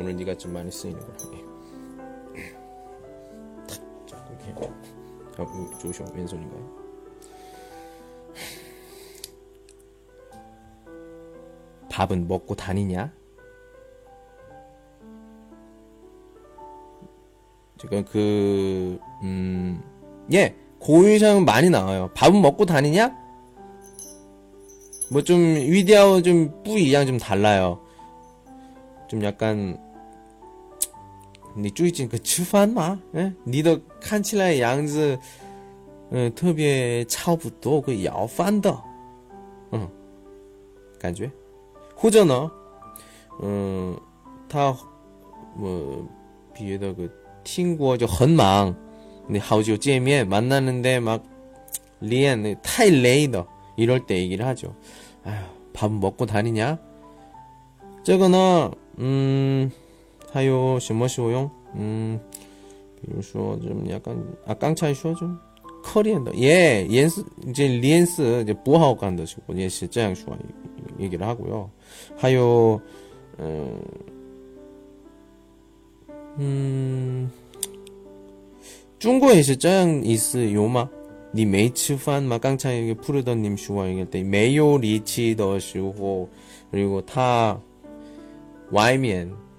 오늘 네가 좀 많이 쓰이는 거야. 예. 이렇게. 어, 음, 좋으셔. 왼손인가요? 밥은 먹고 다니냐? 지금 그, 음, 예, 고유상 많이 나와요. 밥은 먹고 다니냐? 뭐 좀, 위디아오 좀, 뿌이 양 좀 달라요. 좀 약간, 你最近可吃饭吗？嗯，你的看起来样子，嗯，特别差不多个要饭的，嗯，感觉，或者呢，嗯，他뭐别的个听过就很忙，你好久见面만나는데막连太累的이럴때얘기를하죠。 哎呀，밥먹고다니냐？这个呢，嗯。 还有什么使用？嗯，比如说좀 약간 아刚才说좀 커리언 더 예, 옌스 이제 리엔스 이제 보하오간 더 시고 예, 这样说 얘기를 하고요. 还有 음, 음, 中国也是这样意思有吗？你没吃饭吗？刚才이게 푸르더님 슈와 얘기할 때没有力气的时候 그리고 他外面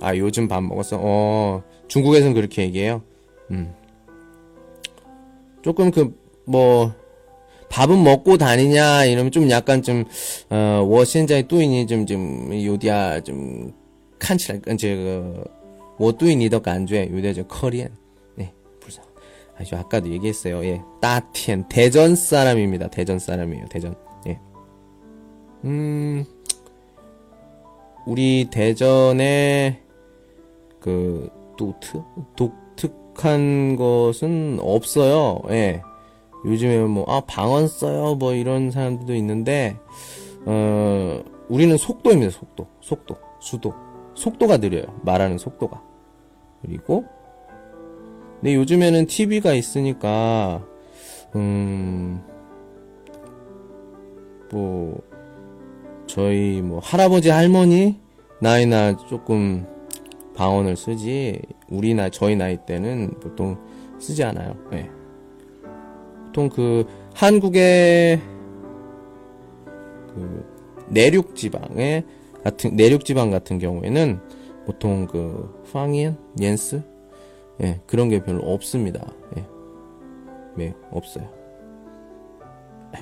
아, 요즘 밥 먹었어? 어, 중국에선 그렇게 얘기해요. 음. 조금 그, 뭐, 밥은 먹고 다니냐, 이러면 좀 약간 좀, 어, 워신자의 뚜인이 좀, 좀, 요디야, 좀, 칸치라, 이제, 그, 뭐 그, 뚜인이 더 간주해, 요디야, 저, 커리엔. 네, 불쌍. 아, 저 아까도 얘기했어요. 예. 따티엔. 대전 사람입니다. 대전 사람이에요, 대전. 예. 음, 우리 대전에, 그 독특 독특한 것은 없어요. 예. 요즘에 뭐아 방언 써요 뭐 이런 사람들도 있는데 어 우리는 속도입니다. 속도. 속도. 수도. 속도가 느려요. 말하는 속도가. 그리고 근데 요즘에는 TV가 있으니까 음 뭐 저희 뭐 할아버지 할머니 나이나 조금 방언을 쓰지 우리 나 저희 나이 때는 보통 쓰지 않아요. 네. 보통 그 한국의 그 내륙 지방의 같은 내륙 지방 같은 경우에는 보통 그 방언, 옌스 예, 그런 게 별로 없습니다. 예. 네, 없어요.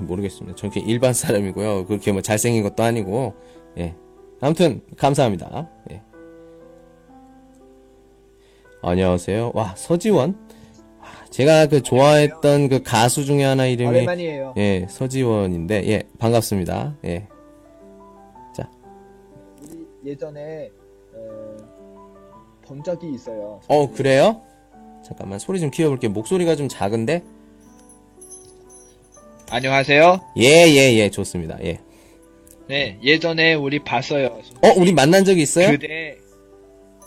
모르겠습니다. 저렇게 일반 사람이고요. 그렇게 뭐 잘생긴 것도 아니고, 예. 아무튼, 감사합니다. 예. 안녕하세요. 와, 서지원? 와, 제가 그 좋아했던 그 가수 중에 하나 이름이, 오랜만이에요. 예, 서지원인데, 예, 반갑습니다. 예. 우리 예전에 어, 본 적이 있어요. 어, 그래요? 잠깐만, 소리 좀 키워 볼게요. 목소리가 좀 작은데? 안녕하세요. 예, 예, 예, 좋습니다. 예. 네, 예전에 우리 봤어요. 어, 우리 만난 적이 있어요? 그때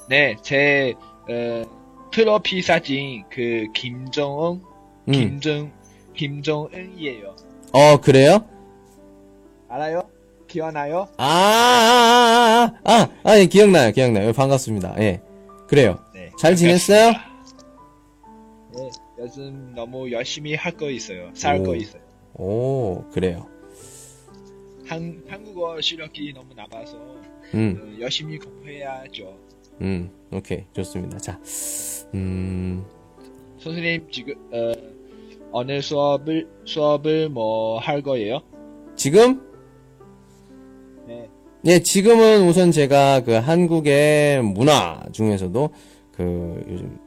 네, 제 어, 프로필 사진 그 김정은 음. 김정 김정은이에요. 어, 그래요? 알아요? 기억나요? 아, 아, 아, 아, 아, 아, 예, 기억나요, 기억나요. 반갑습니다. 예. 그래요. 네. 잘 지냈어요? 네, 요즘 너무 열심히 할거 있어요. 살거 오. 있어요. 오, 그래요. 한 한국어 실력이 너무 나가서 음, 어, 열심히 공부해야죠. 음, 오케이. 좋습니다. 자, 음, 선생님 지금 어, 어느 수업을 수업을 뭐 할 거예요? 지금? 네. 예, 지금은 우선 제가 그 한국의 문화 중에서도 그 요즘,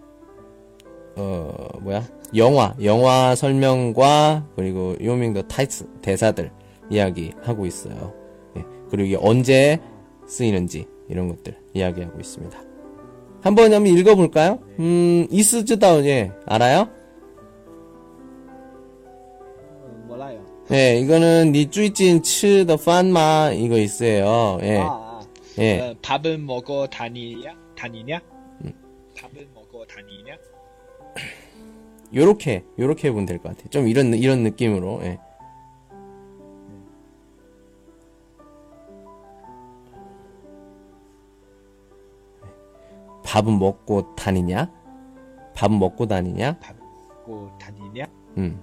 어, 뭐야? 영화, 영화 설명과 그리고 요밍 더 타이츠 대사들 이야기 하고 있어요. 예, 그리고 이게 언제 쓰이는지 이런 것들 이야기하고 있습니다. 한번 한번 읽어볼까요? 음, 이스즈다운, 예, 알아요? 어, 몰라요. 예, 이거는 니 쭈이찐 츠더 판마 이거 있어요. 예, 아, 아. 예. 어, 밥은 먹고 다니냐? 다니냐? 음. 밥은 먹고 다니냐? 요렇게 요렇게 해보면 될 것 같아요. 좀 이런 이런 느낌으로. 예. 밥은 먹고 다니냐? 밥 먹고 다니냐? 밥 먹고 다니냐? 음.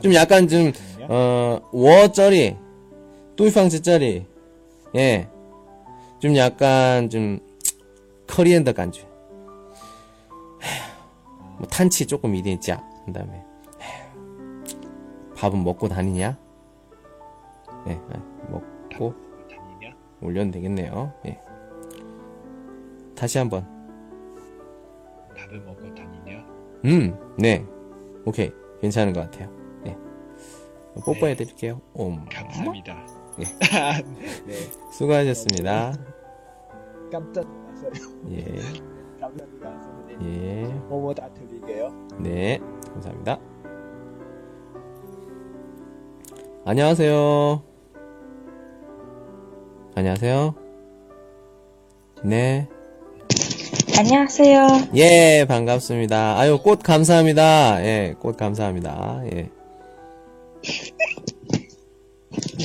좀 약간 좀, 어, 워쩌리, 뚜이팡지쩌리, 예. 좀 약간 좀, 커리엔더 간주. <sighs> 뭐 탄치 조금 이랬자. 그 다음에, 밥은 먹고 다니냐? 예, 아, 먹고 다니냐? 올려도 되겠네요. 예. 다시 한번. 밥을 먹고 다니냐? 음. 네. 오케이. 괜찮은 것 같아요. 예. 뽀뽀해 드릴게요. 옴. 감사합니다. 예. <laughs> 네, 수고하셨습니다. 깜짝 놀랐어요. 예. 감사합니다, 선생님. 예. 뭐뭐 다 드릴게요. 네, 감사합니다. 안녕하세요. 안녕하세요. 네. 안녕하세요. 예, 반갑습니다. 아유, 꽃 감사합니다. 예, 꽃 감사합니다. 예.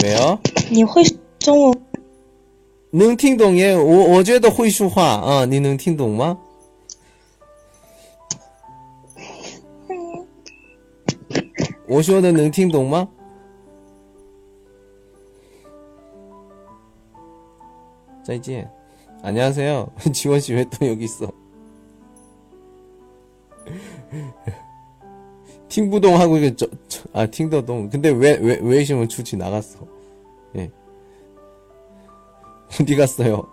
왜요? 你会中文？能听懂耶？我我觉得会说话啊，你能听懂吗？我说的能听懂吗？再见。 안녕하세요. <laughs> 지원 씨 왜 또 여기 있어? <laughs> 팅부동 하고 이게 저, 저, 아 팅더동. 근데 왜왜 외시면 출치 나갔어? 예. <laughs> 어디 갔어요?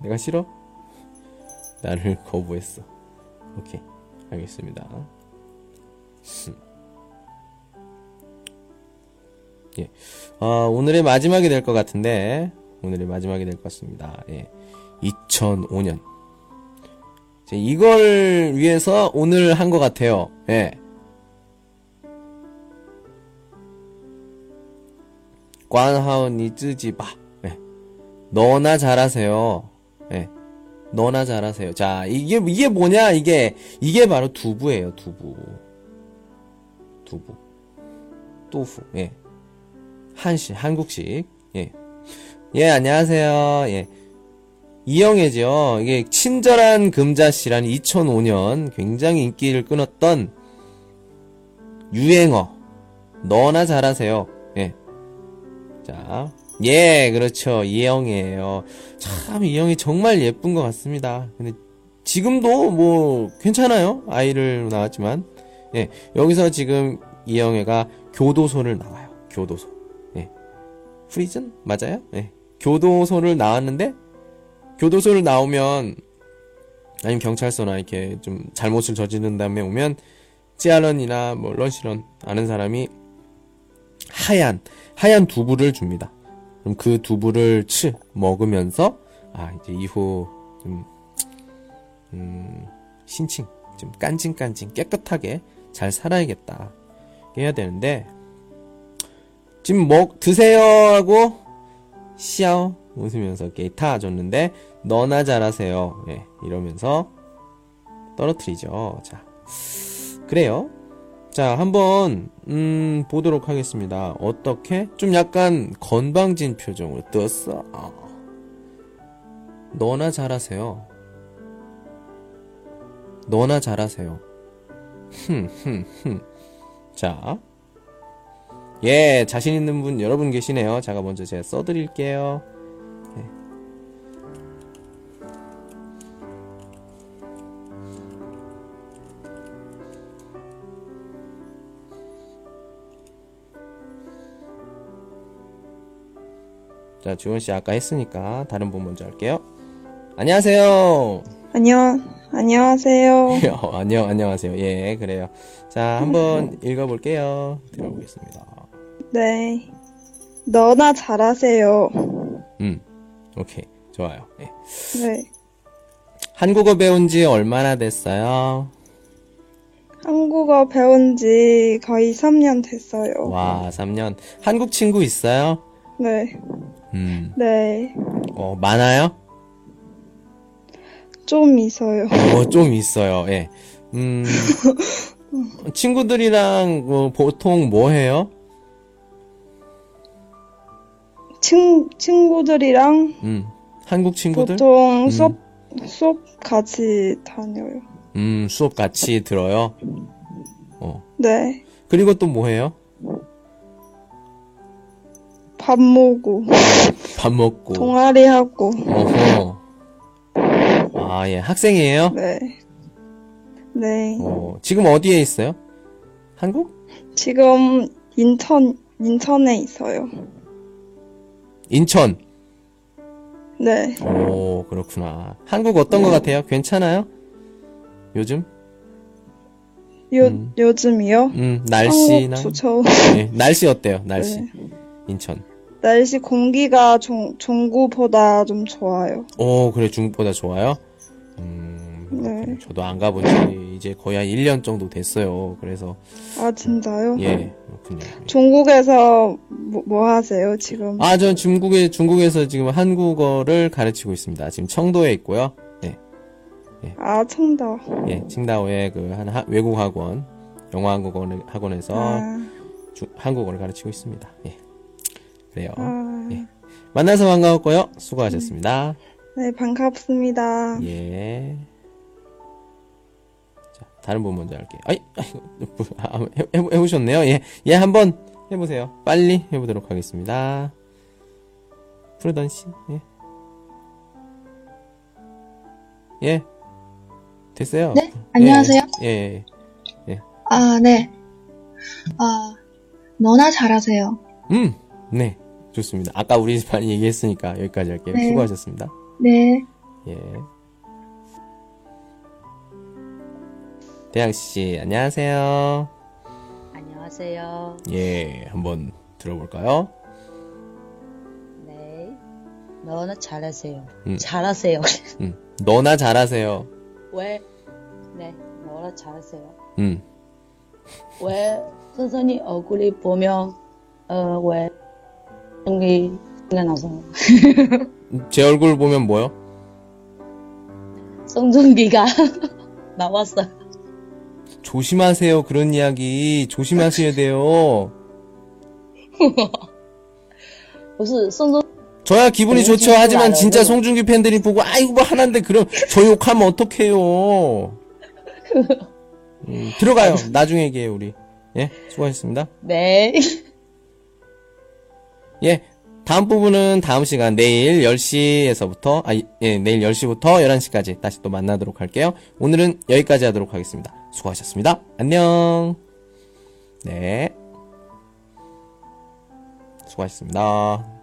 내가 싫어? 나를 거부했어. 오케이. 알겠습니다. 음. 예. 아, 오늘의 마지막이 될 것 같은데, 오늘의 마지막이 될 것 같습니다. 예. 2005년. 이제 이걸 위해서 오늘 한 것 같아요. 예. 관하오 니즈지바. 예. 너나 잘하세요. 예. 너나 잘하세요. 자, 이게, 이게 뭐냐? 이게, 이게 바로 두부예요, 두부. 두부. 또후, 예. 한식, 한국식, 예. 예, 안녕하세요. 예. 이영애죠. 이게 친절한 금자씨라는 2005년 굉장히 인기를 끊었던 유행어. 너나 잘하세요. 예. 자, 예, 그렇죠. 이영애예요. 참 이영애 정말 예쁜 것 같습니다. 근데 지금도 뭐 괜찮아요. 아이를 낳았지만 예, 여기서 지금 이영애가 교도소를 나와요. 교도소. 예. prison? 맞아요? 예. 교도소를 나왔는데, 교도소를 나오면, 아니면 경찰서나 이렇게 좀 잘못을 저지른 다음에 오면, 家人이나 뭐 认识人 아는 사람이 하얀, 하얀 두부를 줍니다. 그럼 그 두부를 치, 먹으면서, 아, 이제 이후 좀, 음, 신칭, 좀 깐진깐진 깨끗하게 잘 살아야겠다. 해야 되는데, 지금 먹, 드세요! 하고, 시아오! 웃으면서 게이타 줬는데, 너나 잘하세요. 예, 이러면서 떨어뜨리죠. 자, 그래요. 자, 한번, 음, 보도록 하겠습니다. 어떻게? 좀 약간 건방진 표정으로 떴어. 아. 너나 잘하세요. 너나 잘하세요. <laughs> 흠, 흠, 흠. 자. 예, 자신 있는 분 여러분 계시네요. 제가 먼저 제가 써드릴게요. 예. 자, 주원 씨 아까 했으니까 다른 분 먼저 할게요. 안녕하세요. 안녕, 안녕하세요. <laughs> 어, 안녕, 안녕하세요. 예, 그래요. 자, 한번 읽어볼게요. 들어보겠습니다. 네. 너나 잘하세요. 음, 오케이. 좋아요. 예. 네. 한국어 배운 지 얼마나 됐어요? 한국어 배운 지 거의 3년 됐어요. 와, 3년. 한국 친구 있어요? 네. 음, 네. 어, 많아요? 좀 있어요. 어, 좀 있어요. 예. 음, <laughs> 친구들이랑 뭐 보통 뭐 해요? 친, 친구들이랑 음, 한국 친구들? 보통 수업, 수업 같이 다녀요. 음, 수업 같이 들어요? 어. 네. 그리고 또 뭐 해요? 밥 먹고, 밥 먹고. 동아리 하고, 어허. 아, 예. 학생이에요? 네. 네. 어, 지금 어디에 있어요? 한국? 지금 인천, 인천에 있어요. 인천. 네. 오, 그렇구나. 한국 어떤 것 같아요? 괜찮아요? 요즘? 요, 음. 요즘이요? 음, 날씨나? 한국 좋죠. 네, 날씨 어때요? <laughs> 날씨. 네. 인천. 날씨 공기가 종, 종구보다 좀 좋아요. 오, 그래, 중국보다 좋아요? 음, 네. 저도 안 가본 지 이제 거의 한 1년 정도 됐어요. 그래서, 아, 진짜요? 예, 그렇군요. 중국에서 뭐, 뭐 하세요, 지금? 아, 전 중국에, 중국에서 지금 한국어를 가르치고 있습니다. 지금 청도에 있고요. 예, 아, 청도. 예, 칭다오의 그 한 외국 학원, 영어 한국어 학원에서 아, 주- 한국어를 가르치고 있습니다. 예. 그래요. 아, 예. 만나서 반가웠고요. 수고하셨습니다. 네, 반갑습니다. 예. 자, 다른 분 먼저 할게요. 아이, 뭐, 아, 해, 해, 해보셨네요. 예, 예, 한번 해보세요. 빨리 해보도록 하겠습니다. 푸르던 씨, 예. 예. 됐어요. 네, 안녕하세요. 예, 예. 아, 네. 아, 너나 잘하세요. 음, 네. 좋습니다. 아까 우리 많이 얘기했으니까 여기까지 할게요. 네. 수고하셨습니다. 네. 예. 대양 씨, 안녕하세요. 안녕하세요. 예, 한번 들어볼까요? 네. 너나 잘하세요. 음. 잘하세요. <laughs> 음, 너나 잘하세요. 왜? 네, 너나 잘하세요. 음, 왜 선생님 얼굴이 보면 어, 왜 여기 생각나서 <laughs> 제 얼굴 보면 뭐요? 송중기가 <laughs> 나왔어요. 조심하세요. 그런 이야기 조심하셔야 돼요. <laughs> 저야 기분이 너무 좋죠. 하지만 알아요. 진짜 송중기 팬들이 보고 아이고 뭐 하는데 그럼 저 욕하면 어떡해요. <laughs> 음, 들어가요. 나중에 얘기해요 우리. 예, 수고하셨습니다. 네. <laughs> 예. 다음 부분은 다음 시간 내일 10시에서부터 아 예, 내일 10시부터 11시까지 다시 또 만나도록 할게요. 오늘은 여기까지 하도록 하겠습니다. 수고하셨습니다. 안녕. 네. 수고하셨습니다.